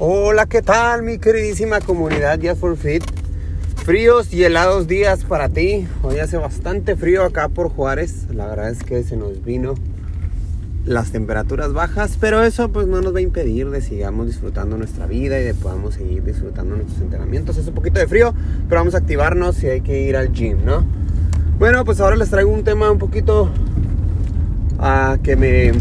Hola, ¿qué tal mi queridísima comunidad Just for Fit? Fríos y helados días para ti. Hoy hace bastante frío acá por Juárez. La verdad es que se nos vino las temperaturas bajas, pero eso pues no nos va a impedir de sigamos disfrutando nuestra vida y de podamos seguir disfrutando nuestros entrenamientos. Es un poquito de frío, pero vamos a activarnos y hay que ir al gym, ¿no? Bueno, pues ahora les traigo un tema un poquito uh, que me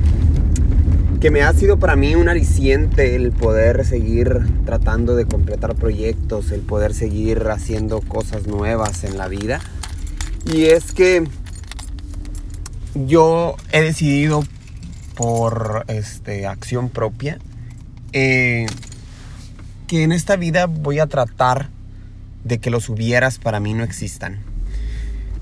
que me ha sido para mí un aliciente el poder seguir tratando de completar proyectos, el poder seguir haciendo cosas nuevas en la vida. Y es que yo he decidido por este, acción propia eh, que en esta vida voy a tratar de que los hubieras para mí no existan.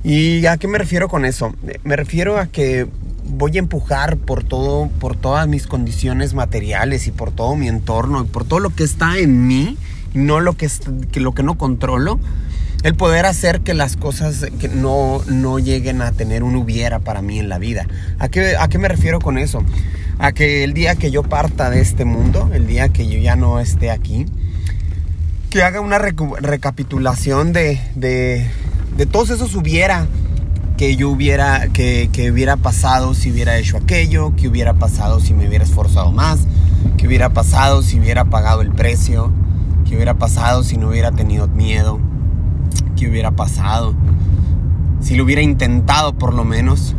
¿Y a qué me refiero con eso? Me refiero a que voy a empujar por todo, por todas mis condiciones materiales y por todo mi entorno y por todo lo que está en mí, no lo que, lo que no controlo, el poder hacer que las cosas que no, no lleguen a tener un hubiera para mí en la vida. ¿A qué, ¿A qué me refiero con eso? A que el día que yo parta de este mundo, el día que yo ya no esté aquí, que haga una recapitulación de, de, de todos esos hubiera que yo hubiera, que, que, hubiera pasado si hubiera hecho aquello, que hubiera pasado si me hubiera esforzado más, que hubiera pasado si hubiera pagado el precio, que hubiera pasado si no hubiera tenido miedo, que hubiera pasado si lo hubiera intentado por lo menos.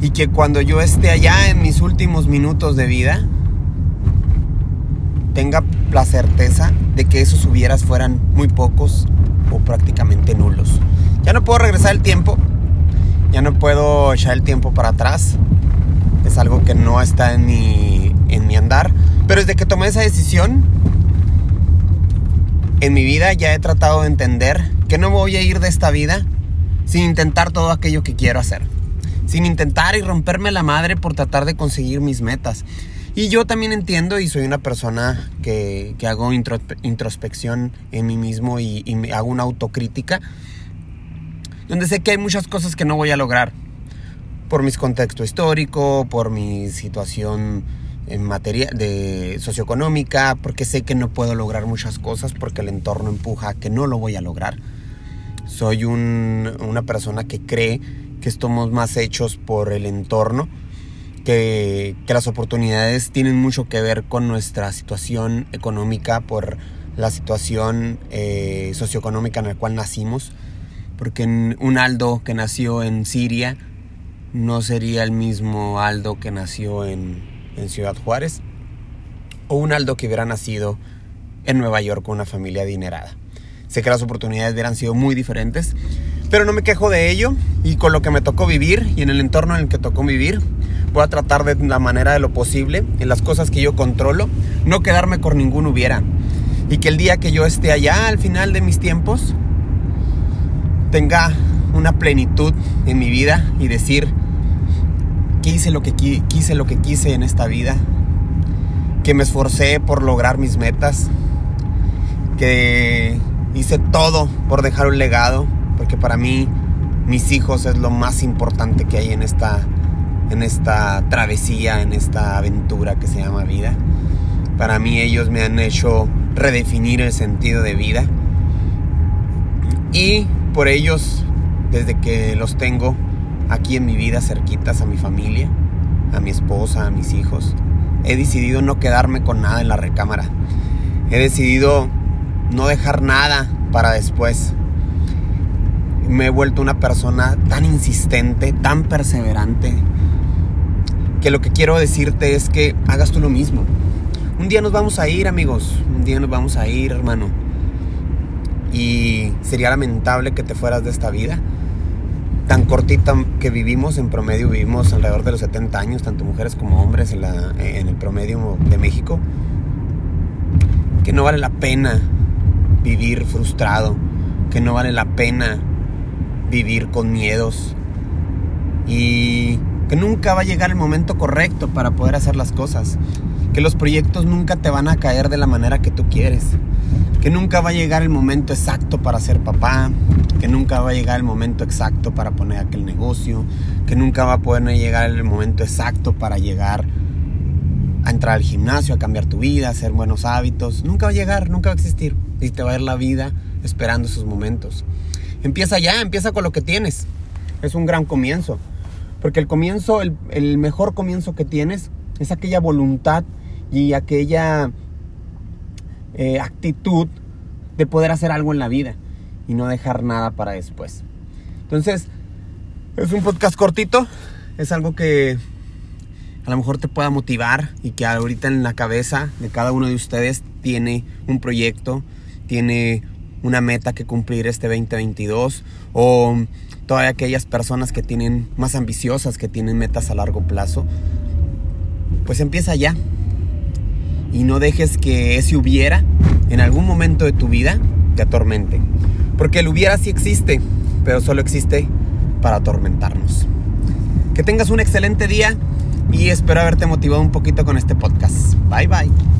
Y que cuando yo esté allá en mis últimos minutos de vida, tenga la certeza de que esos hubieras fueran muy pocos o prácticamente nulos. Ya no puedo regresar el tiempo, ya no puedo echar el tiempo para atrás. Es algo que no está en mi, en mi andar. Pero desde que tomé esa decisión, en mi vida ya he tratado de entender que no voy a ir de esta vida sin intentar todo aquello que quiero hacer. Sin intentar y romperme la madre por tratar de conseguir mis metas. Y yo también entiendo y soy una persona que, que hago introspección en mí mismo y, y me hago una autocrítica donde sé que hay muchas cosas que no voy a lograr por mi contexto histórico, por mi situación en materia de socioeconómica, porque sé que no puedo lograr muchas cosas porque el entorno empuja que no lo voy a lograr. Soy un, una persona que cree que estamos más hechos por el entorno, que, las oportunidades tienen mucho que ver con nuestra situación económica, por la situación eh, socioeconómica en la cual nacimos porque un Aldo que nació en Siria no sería el mismo Aldo que nació en, Ciudad Juárez, o un Aldo que hubiera nacido en Nueva York con una familia adinerada. Sé que las oportunidades hubieran sido muy diferentes, pero no me quejo de ello y con lo que me tocó vivir y en el entorno en el que tocó vivir, voy a tratar de la manera de lo posible, en las cosas que yo controlo, no quedarme con ningún hubiera. Y que el día que yo esté allá, al final de mis tiempos, tenga una plenitud en mi vida y decir lo que quise lo que quise en esta vida, que me esforcé por lograr mis metas, que hice todo por dejar un legado, porque para mí mis hijos es lo más importante que hay en esta en esta travesía, en esta aventura que se llama vida. Para mí ellos me han hecho redefinir el sentido de vida. Y por ellos desde que los tengo aquí en mi vida, cerquitas a mi familia, a mi esposa, a mis hijos. He decidido no quedarme con nada en la recámara. He decidido no dejar nada para después. Me he vuelto una persona tan insistente, tan perseverante, que lo que quiero decirte es que hagas tú lo mismo. Un día nos vamos a ir, amigos. Un día nos vamos a ir, hermano. Y sería lamentable que te fueras de esta vida. Tan cortita que vivimos, en promedio vivimos alrededor de los 70 años, tanto mujeres como hombres en, en el promedio de México, que no vale la pena vivir frustrado, que no vale la pena vivir con miedos. Y que nunca va a llegar el momento correcto para poder hacer las cosas, que los proyectos nunca te van a caer de la manera que tú quieres que nunca va a llegar el momento exacto para ser papá, que nunca va a llegar el momento exacto para poner aquel negocio, que nunca va a poder llegar el momento exacto para llegar a entrar al gimnasio, a cambiar tu vida, a hacer buenos hábitos. Nunca va a llegar, nunca va a existir. Y te va a ir la vida esperando esos momentos. Empieza ya, empieza con lo que tienes. Es un gran comienzo. Porque el comienzo, el, mejor comienzo que tienes es aquella voluntad y aquella eh, actitud de poder hacer algo en la vida y no dejar nada para después. Entonces, es un podcast cortito, es algo que a lo mejor te pueda motivar y que ahorita en la cabeza de cada uno de ustedes tiene un proyecto, tiene una meta que cumplir este 2022 o todas aquellas personas que tienen más ambiciosas, que tienen metas a largo plazo, pues empieza ya. Y no dejes que ese hubiera en algún momento de tu vida te atormente. Porque el hubiera sí existe, pero solo existe para atormentarnos. Que tengas un excelente día y espero haberte motivado un poquito con este podcast. Bye bye.